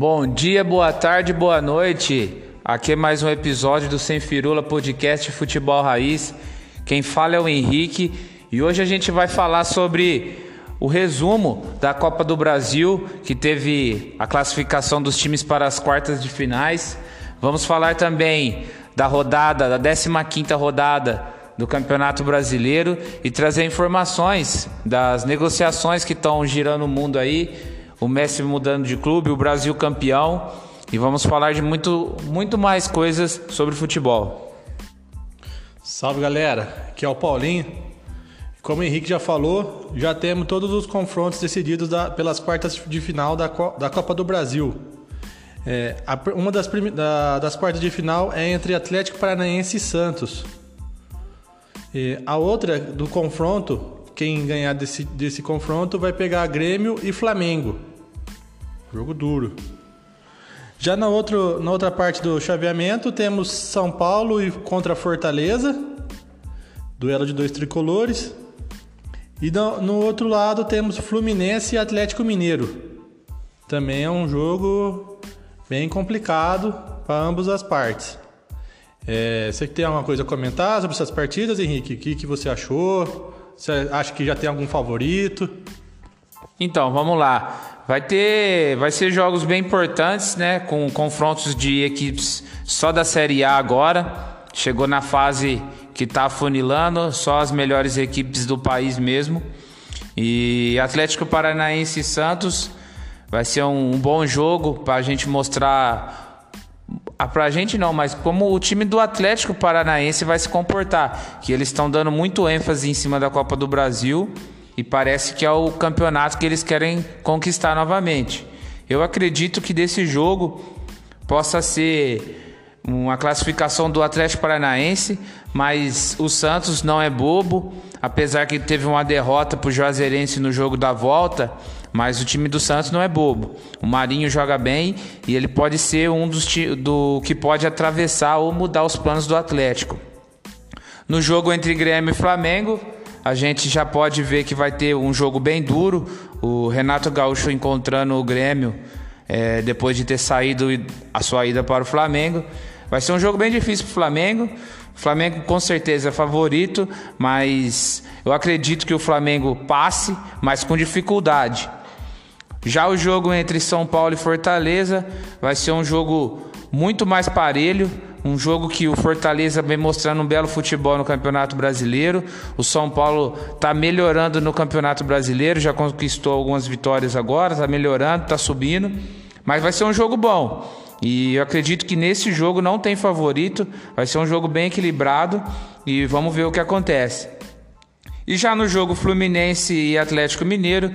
Bom dia, boa tarde, boa noite. Aqui é mais um episódio do Sem Firula Podcast Futebol Raiz. Quem fala é o Henrique e hoje a gente vai falar sobre o resumo da Copa do Brasil, que teve a classificação dos times para as quartas de finais. Vamos falar também da rodada, da 15ª rodada do Campeonato Brasileiro e trazer informações das negociações que estão girando o mundo aí, o Messi mudando de clube, o Brasil campeão e vamos falar de muito, muito mais coisas sobre futebol. Salve galera, aqui é o Paulinho. Como o Henrique já falou, já temos todos os confrontos decididos da, pelas quartas de final da, da Copa do Brasil. É, a, uma das, da, das quartas de final é entre Atlético Paranaense e Santos. E a outra do confronto, quem ganhar desse, desse confronto vai pegar Grêmio e Flamengo. Jogo duro. Já na, outro, na outra parte do chaveamento temos São Paulo e contra Fortaleza, duelo de dois tricolores. E no, no outro lado temos Fluminense e Atlético Mineiro. Também é um jogo bem complicado para ambas as partes. É, você tem alguma coisa a comentar sobre essas partidas, Henrique? O que, que você achou? Você acha que já tem algum favorito? Então, vamos lá. Vai ter, vai ser jogos bem importantes, né? Com confrontos de equipes só da Série A agora. Chegou na fase que está afunilando, só as melhores equipes do país mesmo. E Atlético Paranaense e Santos vai ser um, um bom jogo para a gente mostrar ah, pra gente não, mas como o time do Atlético Paranaense vai se comportar, que eles estão dando muito ênfase em cima da Copa do Brasil e parece que é o campeonato que eles querem conquistar novamente. Eu acredito que desse jogo possa ser uma classificação do Atlético Paranaense, mas o Santos não é bobo, apesar que teve uma derrota para o Juazeirense no jogo da volta mas o time do Santos não é bobo. O Marinho joga bem e ele pode ser um dos do que pode atravessar ou mudar os planos do Atlético. No jogo entre Grêmio e Flamengo, a gente já pode ver que vai ter um jogo bem duro. O Renato Gaúcho encontrando o Grêmio é, depois de ter saído a sua ida para o Flamengo. Vai ser um jogo bem difícil para o Flamengo. O Flamengo com certeza é favorito, mas eu acredito que o Flamengo passe, mas com dificuldade. Já o jogo entre São Paulo e Fortaleza vai ser um jogo muito mais parelho, um jogo que o Fortaleza vem mostrando um belo futebol no Campeonato Brasileiro. O São Paulo está melhorando no Campeonato Brasileiro, já conquistou algumas vitórias agora, está melhorando, está subindo. Mas vai ser um jogo bom. E eu acredito que nesse jogo não tem favorito, vai ser um jogo bem equilibrado e vamos ver o que acontece. E já no jogo Fluminense e Atlético Mineiro,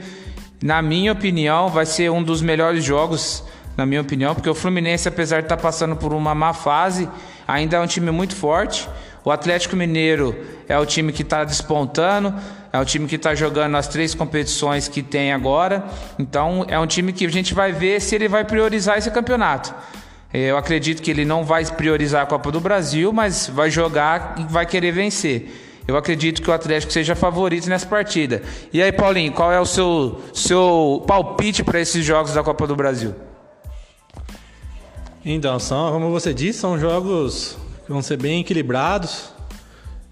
na minha opinião, vai ser um dos melhores jogos, na minha opinião, porque o Fluminense, apesar de estar tá passando por uma má fase, ainda é um time muito forte. O Atlético Mineiro é o time que está despontando, é o time que está jogando as três competições que tem agora. Então, é um time que a gente vai ver se ele vai priorizar esse campeonato. Eu acredito que ele não vai priorizar a Copa do Brasil, mas vai jogar e vai querer vencer. Eu acredito que o Atlético seja favorito nessa partida. E aí, Paulinho, qual é o seu, seu palpite para esses jogos da Copa do Brasil? Então, são, como você disse, são jogos que vão ser bem equilibrados.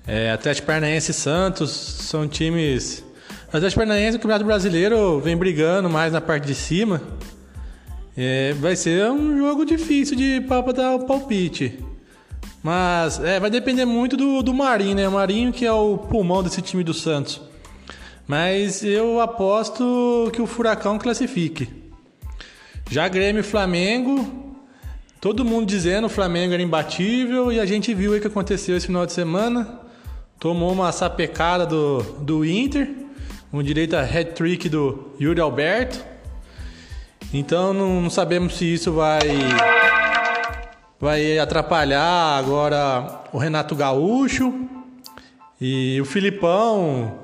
É, Atlético Paranaense e Santos são times. O Atlético Paranaense, o Campeonato Brasileiro, vem brigando mais na parte de cima. É, vai ser um jogo difícil de para dar o palpite. Mas é, vai depender muito do, do Marinho, né? O Marinho que é o pulmão desse time do Santos. Mas eu aposto que o Furacão classifique. Já Grêmio e Flamengo, todo mundo dizendo que o Flamengo era imbatível e a gente viu o que aconteceu esse final de semana. Tomou uma sapecada do, do Inter, um direito a hat-trick do Yuri Alberto. Então não, não sabemos se isso vai vai atrapalhar agora o Renato Gaúcho e o Filipão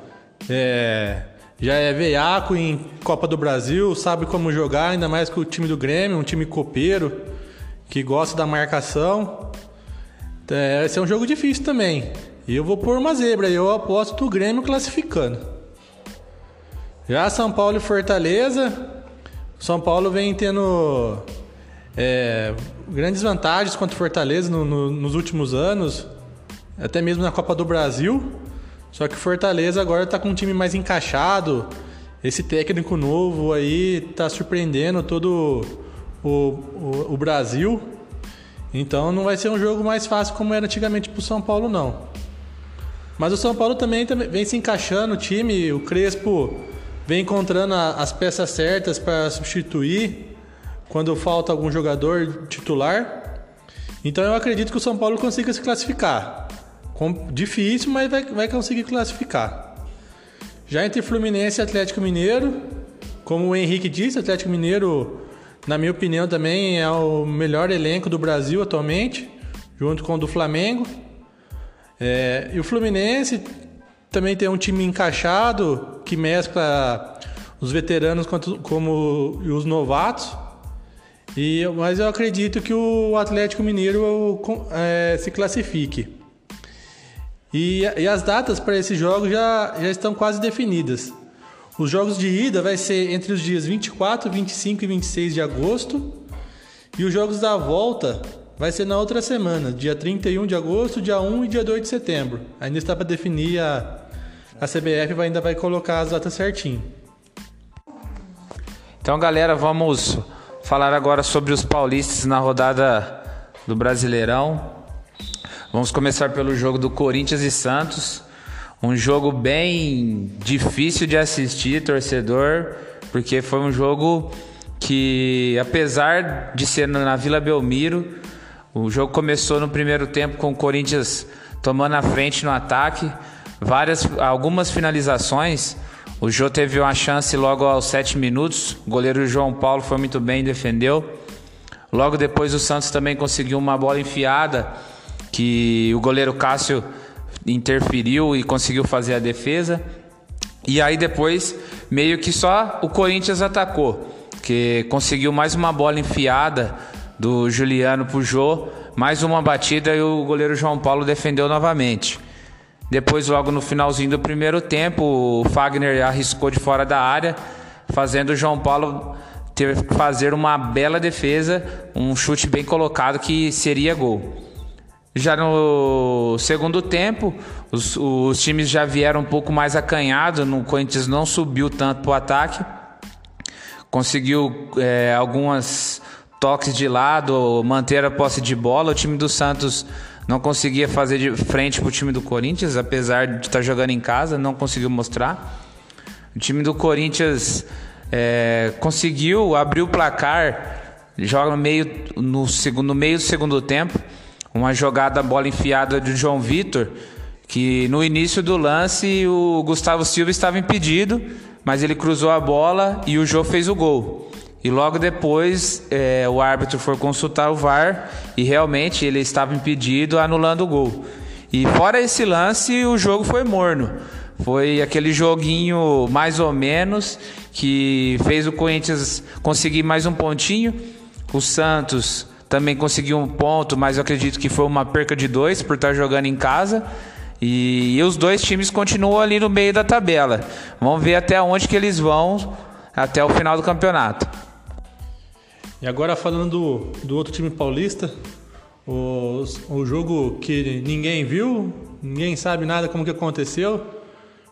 é, já é veiaco em Copa do Brasil, sabe como jogar, ainda mais com o time do Grêmio, um time copeiro que gosta da marcação. É, esse é um jogo difícil também. E eu vou pôr uma zebra, eu aposto o Grêmio classificando. Já São Paulo e Fortaleza, São Paulo vem tendo é, grandes vantagens contra o Fortaleza no, no, nos últimos anos, até mesmo na Copa do Brasil. Só que Fortaleza agora está com um time mais encaixado. Esse técnico novo aí está surpreendendo todo o, o, Brasil. Então não vai ser um jogo mais fácil como era antigamente para o São Paulo, não. Mas o São Paulo também, também vem se encaixando, o time, o Crespo vem encontrando as peças certas para substituir quando falta algum jogador titular. Então eu acredito que o São Paulo consiga se classificar. Difícil, mas vai, vai conseguir classificar. Já entre Fluminense e Atlético Mineiro, como o Henrique disse, Atlético Mineiro, na minha opinião, também é o melhor elenco do Brasil atualmente, junto com o do Flamengo. É, e o Fluminense também tem um time encaixado que mescla os veteranos como os novatos. E, mas eu acredito que o Atlético Mineiro é, se classifique. E, e as datas para esses jogos já, já estão quase definidas. Os jogos de ida vai ser entre os dias 24, 25 e 26 de agosto. E os jogos da volta vai ser na outra semana, dia 31 de agosto, dia 1 e dia 2 de setembro. Ainda está para definir a, a CBF vai, ainda vai colocar as datas certinho. Então, galera, vamos falar agora sobre os paulistas na rodada do Brasileirão. Vamos começar pelo jogo do Corinthians e Santos. Um jogo bem difícil de assistir, torcedor, porque foi um jogo que, apesar de ser na Vila Belmiro, o jogo começou no primeiro tempo com o Corinthians tomando a frente no ataque, várias, algumas finalizações. O Jô teve uma chance logo aos 7 minutos. O goleiro João Paulo foi muito bem, defendeu. Logo depois o Santos também conseguiu uma bola enfiada que o goleiro Cássio interferiu e conseguiu fazer a defesa. E aí depois meio que só o Corinthians atacou, que conseguiu mais uma bola enfiada do Juliano pro Jô, mais uma batida e o goleiro João Paulo defendeu novamente. Depois, logo no finalzinho do primeiro tempo, o Fagner arriscou de fora da área, fazendo o João Paulo ter, fazer uma bela defesa, um chute bem colocado que seria gol. Já no segundo tempo, os, os times já vieram um pouco mais acanhados, o Corinthians não subiu tanto para o ataque, conseguiu é, algumas toques de lado, manter a posse de bola. O time do Santos não conseguia fazer de frente para o time do Corinthians, apesar de estar jogando em casa, não conseguiu mostrar. O time do Corinthians é, conseguiu abrir o placar, joga no meio, no, segundo, no meio do segundo tempo, uma jogada bola enfiada de João Vitor, que no início do lance o Gustavo Silva estava impedido, mas ele cruzou a bola e o Jô fez o gol. E logo depois é, o árbitro foi consultar o VAR e realmente ele estava impedido, anulando o gol. E fora esse lance, o jogo foi morno. Foi aquele joguinho mais ou menos que fez o Corinthians conseguir mais um pontinho. O Santos também conseguiu um ponto, mas eu acredito que foi uma perca de dois por estar jogando em casa. E, e os dois times continuam ali no meio da tabela. Vamos ver até onde que eles vão até o final do campeonato. E agora falando do, do outro time paulista, o, o jogo que ninguém viu, ninguém sabe nada como que aconteceu,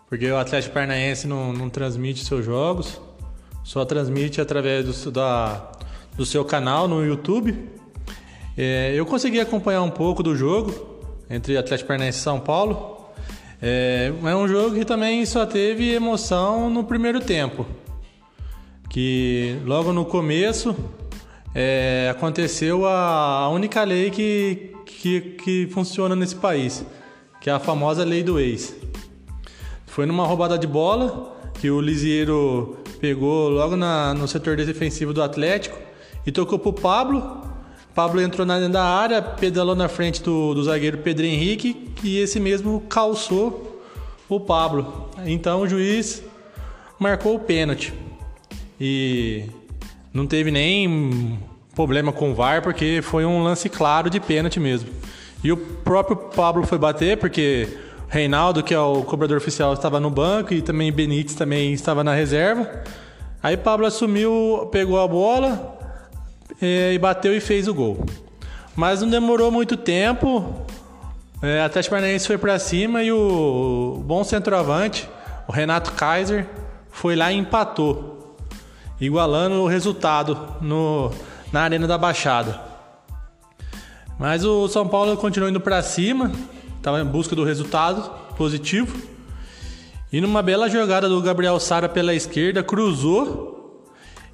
porque o Atlético Paranaense não, não transmite seus jogos, só transmite através do, da, do seu canal no YouTube. É, eu consegui acompanhar um pouco do jogo entre Atlético Paranaense e São Paulo. É, é um jogo que também só teve emoção no primeiro tempo. Que logo no começo é, aconteceu a, única lei que, que, que funciona nesse país, que é a famosa lei do ex. Foi numa roubada de bola que o Lisieiro pegou logo na, no setor defensivo do Atlético e tocou pro Pablo. Pablo entrou na dentro da área, pedalou na frente do, do zagueiro Pedro Henrique e esse mesmo calçou o Pablo. Então o juiz marcou o pênalti. E não teve nem problema com o VAR, porque foi um lance claro de pênalti mesmo. E o próprio Pablo foi bater, porque Reinaldo, que é o cobrador oficial, estava no banco e também Benítez também estava na reserva. Aí Pablo assumiu, pegou a bola, e bateu e fez o gol. Mas não demorou muito tempo. É, Atlético Paranaense foi para cima e o bom centroavante, o Renato Kaiser, foi lá e empatou, igualando o resultado no, na Arena da Baixada. Mas o São Paulo continuou indo para cima, estava em busca do resultado positivo. E numa bela jogada do Gabriel Sara pela esquerda, cruzou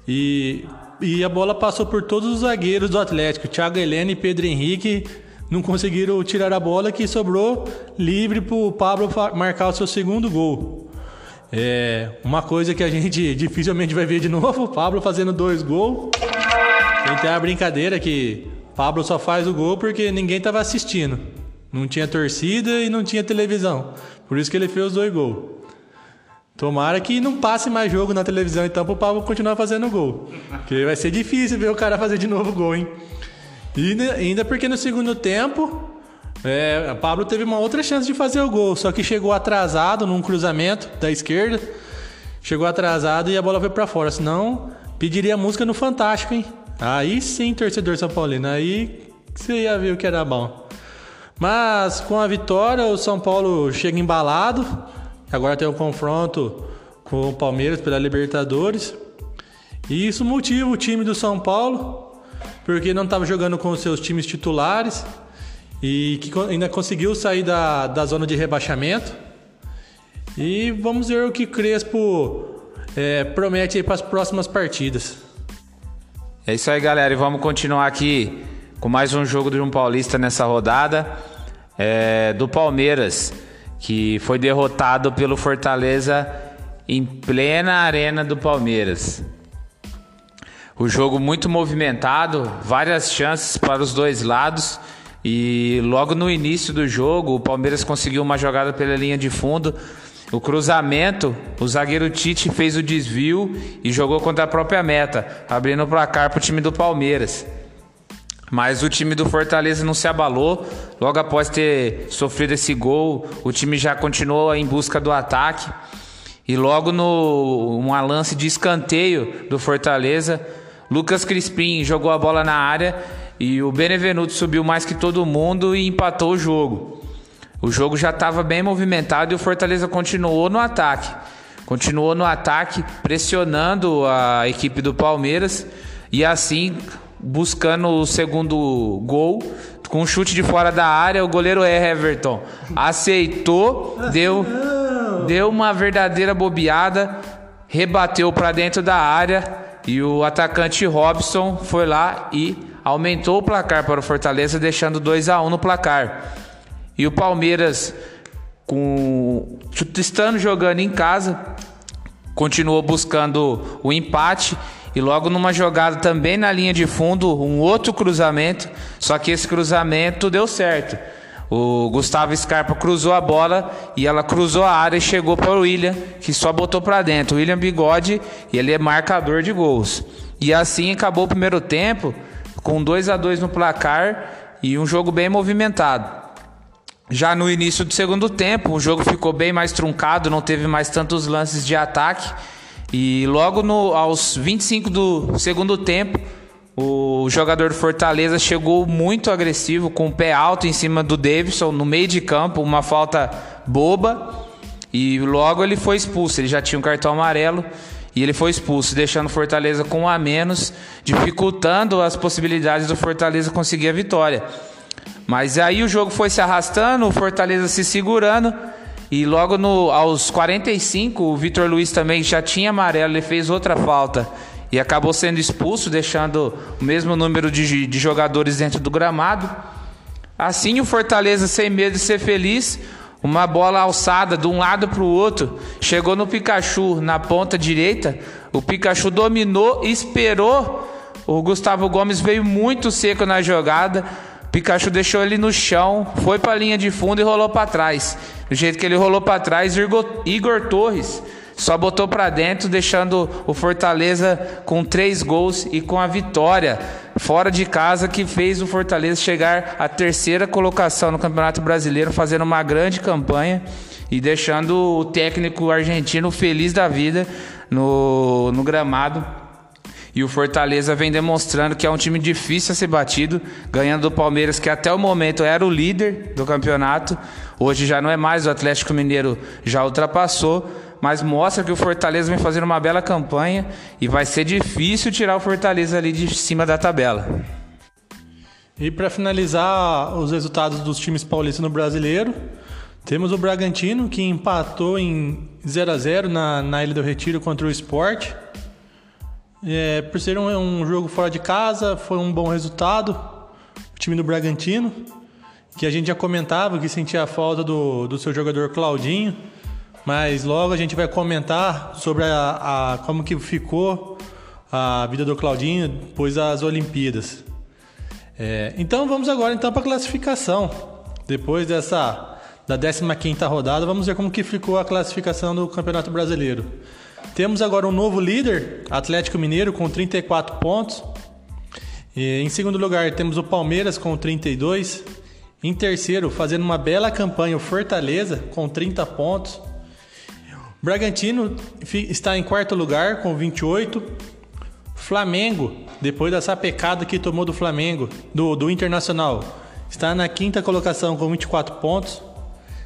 e, e a bola passou por todos os zagueiros do Atlético. Thiago Helena e Pedro Henrique não conseguiram tirar a bola que sobrou livre para o Pablo marcar o seu segundo gol. É uma coisa que a gente dificilmente vai ver de novo, o Pablo fazendo dois gols. Tem até a brincadeira que Pablo só faz o gol porque ninguém estava assistindo. Não tinha torcida e não tinha televisão. Por isso que ele fez os dois gols. Tomara que não passe mais jogo na televisão então pro Pablo continuar fazendo gol. Porque vai ser difícil ver o cara fazer de novo gol, hein? E ainda porque no segundo tempo, é, o Pablo teve uma outra chance de fazer o gol, só que chegou atrasado num cruzamento da esquerda. Chegou atrasado e a bola foi para fora. Senão, pediria música no Fantástico, hein? Aí sim, torcedor São Paulino. Aí você ia ver o que era bom. Mas com a vitória, o São Paulo chega embalado. Agora tem um confronto com o Palmeiras pela Libertadores. E isso motiva o time do São Paulo, porque não estava jogando com os seus times titulares e que ainda conseguiu sair da, da zona de rebaixamento. E vamos ver o que Crespo é, promete para as próximas partidas. É isso aí, galera. E vamos continuar aqui com mais um jogo de um paulista nessa rodada. É, do Palmeiras, que foi derrotado pelo Fortaleza em plena arena do Palmeiras. O jogo muito movimentado, várias chances para os dois lados. E logo no início do jogo, o Palmeiras conseguiu uma jogada pela linha de fundo o cruzamento, o zagueiro Tite fez o desvio e jogou contra a própria meta, abrindo o placar para o time do Palmeiras. Mas o time do Fortaleza não se abalou. Logo após ter sofrido esse gol, o time já continuou em busca do ataque. E logo no um lance de escanteio do Fortaleza, Lucas Crispim jogou a bola na área e o Benevenuto subiu mais que todo mundo e empatou o jogo. O jogo já estava bem movimentado e o Fortaleza continuou no ataque. Continuou no ataque, pressionando a equipe do Palmeiras e assim buscando o segundo gol com um chute de fora da área. O goleiro Everton aceitou, deu, deu uma verdadeira bobeada, rebateu para dentro da área e o atacante Robson foi lá e aumentou o placar para o Fortaleza, deixando 2 a 1 no placar. E o Palmeiras, com estando jogando em casa, continuou buscando o empate e logo numa jogada também na linha de fundo, um outro cruzamento, só que esse cruzamento deu certo. O Gustavo Scarpa cruzou a bola e ela cruzou a área e chegou para o William, que só botou para dentro. O William Bigode, ele é marcador de gols. E assim acabou o primeiro tempo com 2 a 2 no placar e um jogo bem movimentado. Já no início do segundo tempo, o jogo ficou bem mais truncado, não teve mais tantos lances de ataque. E logo no, aos 25 do segundo tempo, o jogador do Fortaleza chegou muito agressivo, com o pé alto em cima do Davidson, no meio de campo, uma falta boba. E logo ele foi expulso. Ele já tinha um cartão amarelo e ele foi expulso, deixando o Fortaleza com um a menos, dificultando as possibilidades do Fortaleza conseguir a vitória. Mas aí o jogo foi se arrastando, o Fortaleza se segurando. E logo no, aos 45, o Vitor Luiz também já tinha amarelo, ele fez outra falta. E acabou sendo expulso, deixando o mesmo número de, de jogadores dentro do gramado. Assim, o Fortaleza, sem medo de ser feliz, uma bola alçada de um lado para o outro, chegou no Pikachu na ponta direita. O Pikachu dominou, esperou. O Gustavo Gomes veio muito seco na jogada Pikachu deixou ele no chão, foi para a linha de fundo e rolou para trás. Do jeito que ele rolou para trás, Igor Torres só botou para dentro, deixando o Fortaleza com três gols e com a vitória fora de casa que fez o Fortaleza chegar à terceira colocação no Campeonato Brasileiro, fazendo uma grande campanha e deixando o técnico argentino feliz da vida no, no gramado E o Fortaleza vem demonstrando que é um time difícil a ser batido, ganhando do Palmeiras, que até o momento era o líder do campeonato. Hoje já não é mais, o Atlético Mineiro já ultrapassou, mas mostra que o Fortaleza vem fazendo uma bela campanha e vai ser difícil tirar o Fortaleza ali de cima da tabela. E para finalizar os resultados dos times paulistas no brasileiro, temos o Bragantino que empatou em 0 a 0 na, na Ilha do Retiro contra o Sport. É, por ser um, um, jogo fora de casa, foi um bom resultado. O time do Bragantino, que a gente já comentava que sentia a falta do, do seu jogador Claudinho, mas logo a gente vai comentar sobre a, a como que ficou a vida do Claudinho depois das Olimpíadas. É, então vamos agora então para a classificação. Depois dessa da 15ª rodada, vamos ver como que ficou a classificação do Campeonato Brasileiro. Temos agora um novo líder, Atlético Mineiro, com 34 pontos. E em segundo lugar, temos o Palmeiras com 32. Em terceiro, fazendo uma bela campanha, o Fortaleza, com 30 pontos. Bragantino está em quarto lugar, com 28. Flamengo, depois dessa pecada que tomou do Flamengo, do, do Internacional, está na quinta colocação com 24 pontos.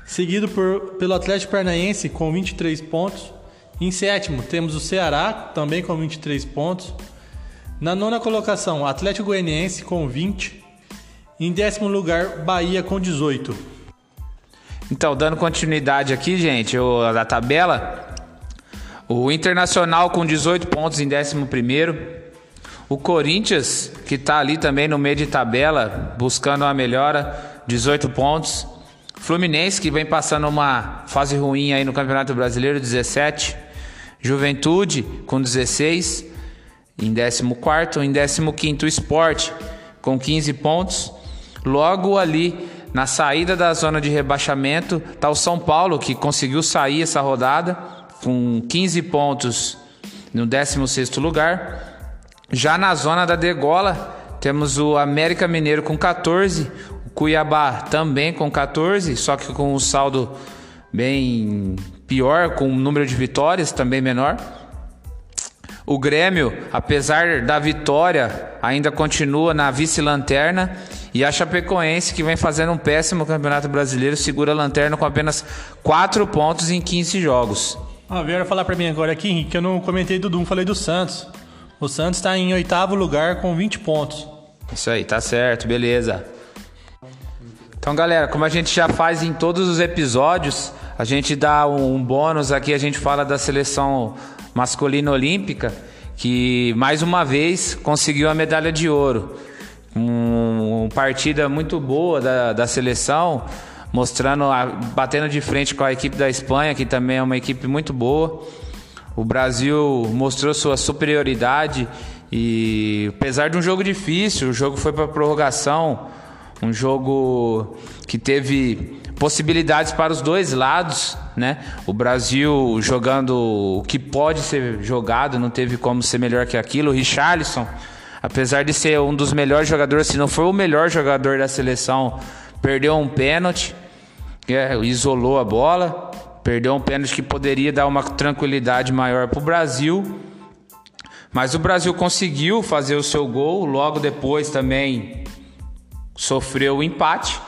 Seguido por, pelo Atlético Paranaense com 23 pontos. Em sétimo, temos o Ceará, também com 23 pontos. Na nona colocação, Atlético Goianiense com 20. Em décimo lugar, Bahia com 18. Então, dando continuidade aqui, gente, da tabela. O Internacional com 18 pontos em décimo primeiro. O Corinthians, que está ali também no meio de tabela, buscando uma melhora, 18 pontos. Fluminense, que vem passando uma fase ruim aí no Campeonato Brasileiro, 17. Juventude com 16, em 14, em 15 o Esporte com 15 pontos. Logo ali na saída da zona de rebaixamento está o São Paulo que conseguiu sair essa rodada com 15 pontos no 16 lugar. Já na zona da degola temos o América Mineiro com 14, o Cuiabá também com 14, só que com um saldo bem pior, com um número de vitórias também menor. O Grêmio, apesar da vitória, ainda continua na vice-lanterna. E a Chapecoense, que vem fazendo um péssimo campeonato brasileiro, segura a lanterna com apenas 4 pontos em 15 jogos. Ah, vieram falar para mim agora aqui, Henrique, que eu não comentei do Dum, falei do Santos. O Santos está em oitavo lugar com 20 pontos. Isso aí, tá certo, beleza. Então, galera, como a gente já faz em todos os episódios, a gente dá um bônus aqui, a gente fala da seleção masculina olímpica, que mais uma vez conseguiu a medalha de ouro. Um, uma partida muito boa da, da seleção, mostrando, batendo de frente com a equipe da Espanha, que também é uma equipe muito boa. O Brasil mostrou sua superioridade e apesar de um jogo difícil, o jogo foi para prorrogação, um jogo que teve possibilidades para os dois lados, né? O Brasil jogando o que pode ser jogado, não teve como ser melhor que aquilo. O Richarlison, apesar de ser um dos melhores jogadores, se não for o melhor jogador da seleção, perdeu um pênalti, é, isolou a bola, perdeu um pênalti que poderia dar uma tranquilidade maior para o Brasil. Mas o Brasil conseguiu fazer o seu gol, logo depois também sofreu o empate.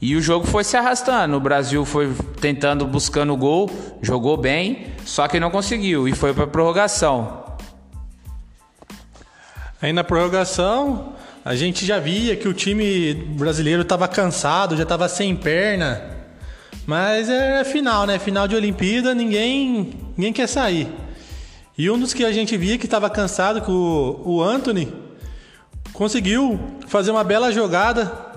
E o jogo foi se arrastando. O Brasil foi tentando, buscando o gol, jogou bem, só que não conseguiu e foi para prorrogação. Aí na prorrogação, a gente já via que o time brasileiro estava cansado, já estava sem perna. Mas é final, né? Final de Olimpíada, ninguém, ninguém quer sair. E um dos que a gente via que estava cansado, que o, o Anthony, conseguiu fazer uma bela jogada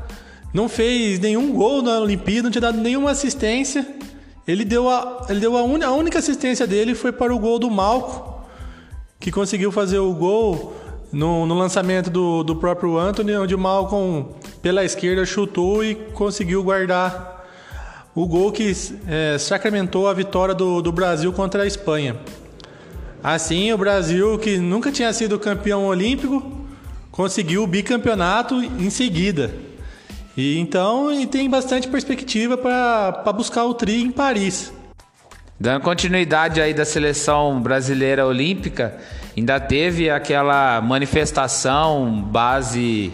não fez nenhum gol na Olimpíada, não tinha dado nenhuma assistência. Ele deu a, ele deu a, un, a única assistência dele foi para o gol do Malco, que conseguiu fazer o gol no, no lançamento do, do próprio Anthony, onde o Malcolm pela esquerda chutou e conseguiu guardar o gol que é, sacramentou a vitória do, do Brasil contra a Espanha. Assim, o Brasil, que nunca tinha sido campeão olímpico, conseguiu o bicampeonato em seguida. E então e tem bastante perspectiva para buscar o tri em Paris. Dando continuidade aí da seleção brasileira olímpica, ainda teve aquela manifestação base.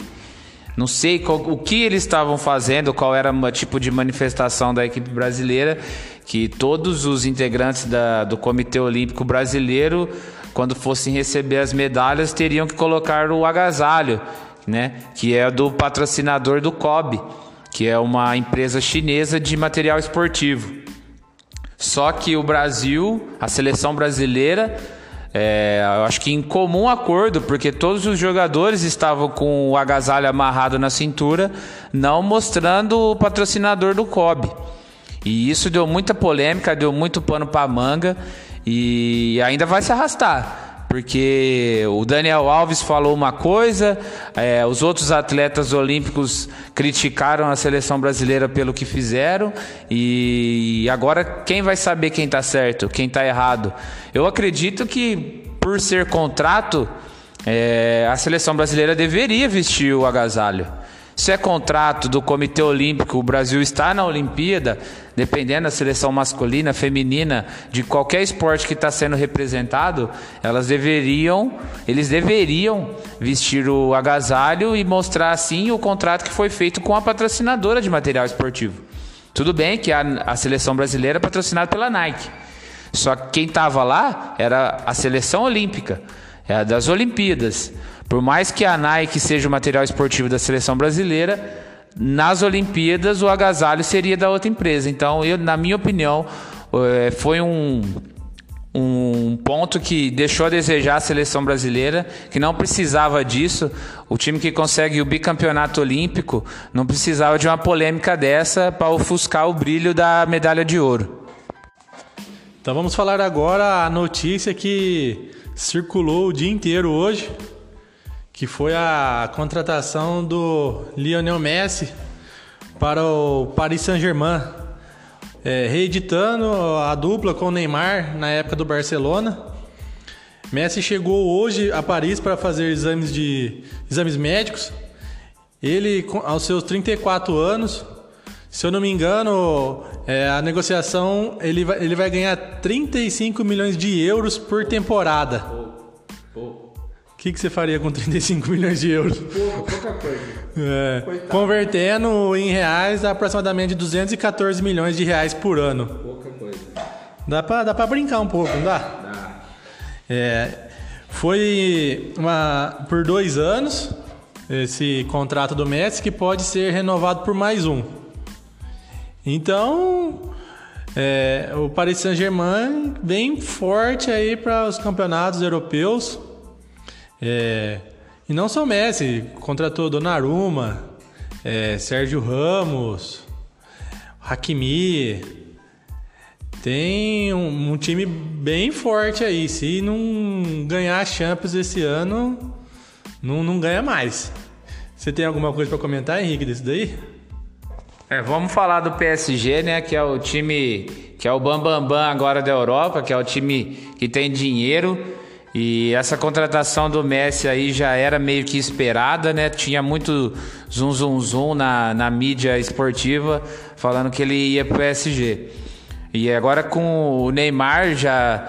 Não sei qual, o que eles estavam fazendo, qual era o tipo de manifestação da equipe brasileira, que todos os integrantes da, do Comitê Olímpico Brasileiro, quando fossem receber as medalhas, teriam que colocar o agasalho, né? Que é do patrocinador do COB, que é uma empresa chinesa de material esportivo. Só que o Brasil, a seleção brasileira, é, eu acho que em comum acordo, porque todos os jogadores estavam com o agasalho amarrado na cintura, não mostrando o patrocinador do COB. E isso deu muita polêmica, deu muito pano para manga e ainda vai se arrastar porque o Daniel Alves falou uma coisa, é, os outros atletas olímpicos criticaram a seleção brasileira pelo que fizeram, e agora quem vai saber quem está certo, quem está errado? Eu acredito que, por ser contrato, é, a seleção brasileira deveria vestir o agasalho. Se é contrato do Comitê Olímpico, o Brasil está na Olimpíada, dependendo da seleção masculina, feminina, de qualquer esporte que está sendo representado, elas deveriam, eles deveriam vestir o agasalho e mostrar assim o contrato que foi feito com a patrocinadora de material esportivo. Tudo bem que a, a seleção brasileira é patrocinada pela Nike. Só que quem estava lá era a seleção olímpica, é das Olimpíadas. Por mais que a Nike seja o material esportivo da seleção brasileira, nas Olimpíadas o agasalho seria da outra empresa. Então, eu, na minha opinião, eh, foi um, um ponto que deixou a desejar a seleção brasileira, que não precisava disso. O time que consegue o bicampeonato olímpico não precisava de uma polêmica dessa para ofuscar o brilho da medalha de ouro. Então vamos falar agora a notícia que circulou o dia inteiro hoje que foi a contratação do Lionel Messi para o Paris Saint-Germain, é, reeditando a dupla com o Neymar na época do Barcelona. Messi chegou hoje a Paris para fazer exames de exames médicos. Ele, aos seus 34 anos, se eu não me engano, é, a negociação ele vai, ele vai ganhar 35 milhões de euros por temporada. O que, que você faria com 35 milhões de euros? Pouca, pouca coisa. É, convertendo em reais, aproximadamente 214 milhões de reais por ano. Pouca coisa. Dá pra, dá pra brincar um pouco, não dá? Dá. É, foi uma, por dois anos esse contrato do Messi que pode ser renovado por mais um. Então, é, o Paris Saint-Germain bem forte aí para os campeonatos europeus. É, e não só o Messi, contratou Donnarumma, é, Sérgio Ramos, Hakimi. Tem um, um, time bem forte aí. Se não ganhar a Champions esse ano, não, não ganha mais. Você tem alguma coisa para comentar, Henrique, desse daí? É, vamos falar do PSG, né? Que é o time que é o bambambam bam, bam agora da Europa, que é o time que tem dinheiro e essa contratação do Messi aí já era meio que esperada, né? Tinha muito zum zum zum na, na mídia esportiva falando que ele ia pro PSG. E agora com o Neymar já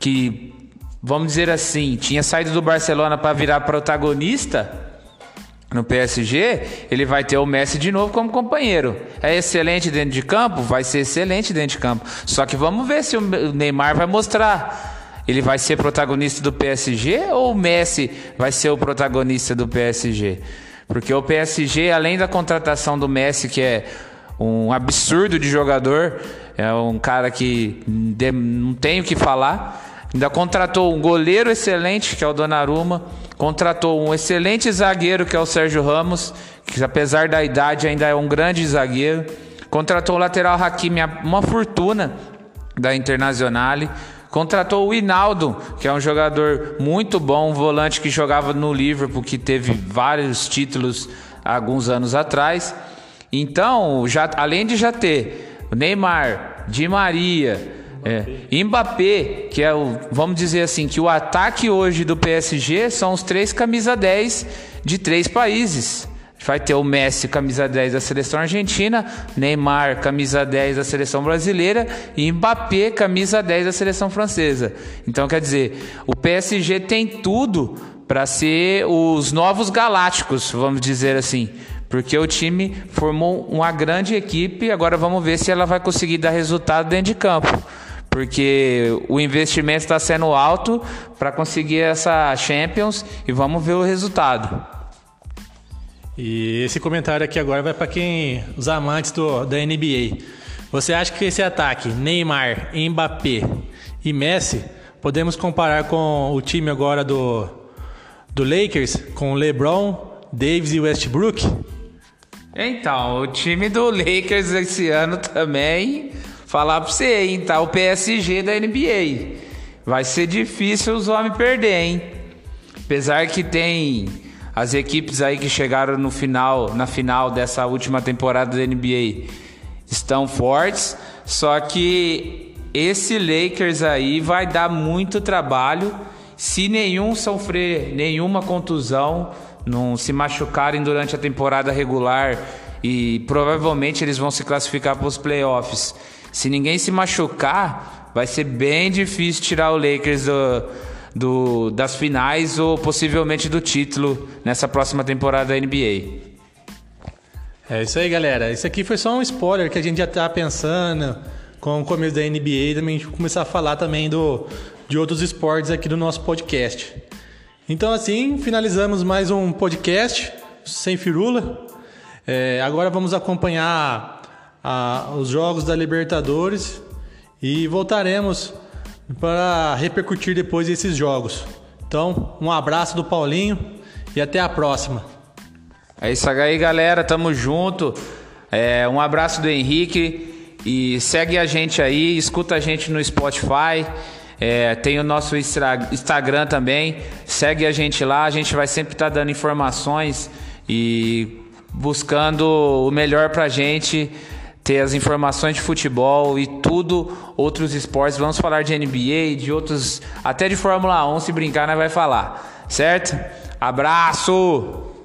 que vamos dizer assim, tinha saído do Barcelona para virar protagonista no PSG, ele vai ter o Messi de novo como companheiro. É excelente dentro de campo? Vai ser excelente dentro de campo. Só que vamos ver se o Neymar vai mostrar ele vai ser protagonista do PSG ou o Messi vai ser o protagonista do PSG? Porque o PSG, além da contratação do Messi, que é um absurdo de jogador, é um cara que não tem o que falar. Ainda contratou um goleiro excelente, que é o Donnarumma. Contratou um excelente zagueiro, que é o Sérgio Ramos, que apesar da idade ainda é um grande zagueiro. Contratou o lateral Hakimi, uma fortuna da Internazionale. Contratou o Hinaldo, que é um jogador muito bom, um volante que jogava no Liverpool, que teve vários títulos alguns anos atrás. Então, já, além de já ter Neymar, Di Maria, é, Mbappé, que é o, vamos dizer assim, que o ataque hoje do PSG são os três camisa 10 de três países. Vai ter o Messi, camisa 10 da seleção argentina, Neymar, camisa 10 da seleção brasileira e Mbappé, camisa 10 da seleção francesa. Então, quer dizer, o PSG tem tudo para ser os novos galácticos, vamos dizer assim. Porque o time formou uma grande equipe, agora vamos ver se ela vai conseguir dar resultado dentro de campo. Porque o investimento está sendo alto para conseguir essa Champions e vamos ver o resultado. E esse comentário aqui agora vai para quem os amantes do, da NBA. Você acha que esse ataque, Neymar, Mbappé e Messi, podemos comparar com o time agora do, do Lakers, com LeBron, Davis e Westbrook? Então, o time do Lakers esse ano também, falar para você, hein, tá o PSG da NBA. Vai ser difícil os homens perder, hein? Apesar que tem as equipes aí que chegaram no final, na final dessa última temporada da NBA estão fortes, só que esse Lakers aí vai dar muito trabalho se nenhum sofrer nenhuma contusão, não se machucarem durante a temporada regular e provavelmente eles vão se classificar para os playoffs. Se ninguém se machucar, vai ser bem difícil tirar o Lakers do, do, das finais ou possivelmente do título nessa próxima temporada da NBA. É isso aí, galera. Isso aqui foi só um spoiler que a gente já tá pensando com o começo da NBA e também a gente começar a falar também do, de outros esportes aqui do nosso podcast. Então, assim, finalizamos mais um podcast sem firula. É, agora vamos acompanhar a, os jogos da Libertadores e voltaremos para repercutir depois esses jogos. Então, um abraço do Paulinho e até a próxima. É isso aí, galera. Tamo junto. É, um abraço do Henrique e segue a gente aí, escuta a gente no Spotify. É, tem o nosso Instagram também. Segue a gente lá. A gente vai sempre estar tá dando informações e buscando o melhor pra gente ter as informações de futebol e tudo, outros esportes. Vamos falar de NBA, de outros, até de Fórmula 1, se brincar, nós vai falar, certo? Abraço!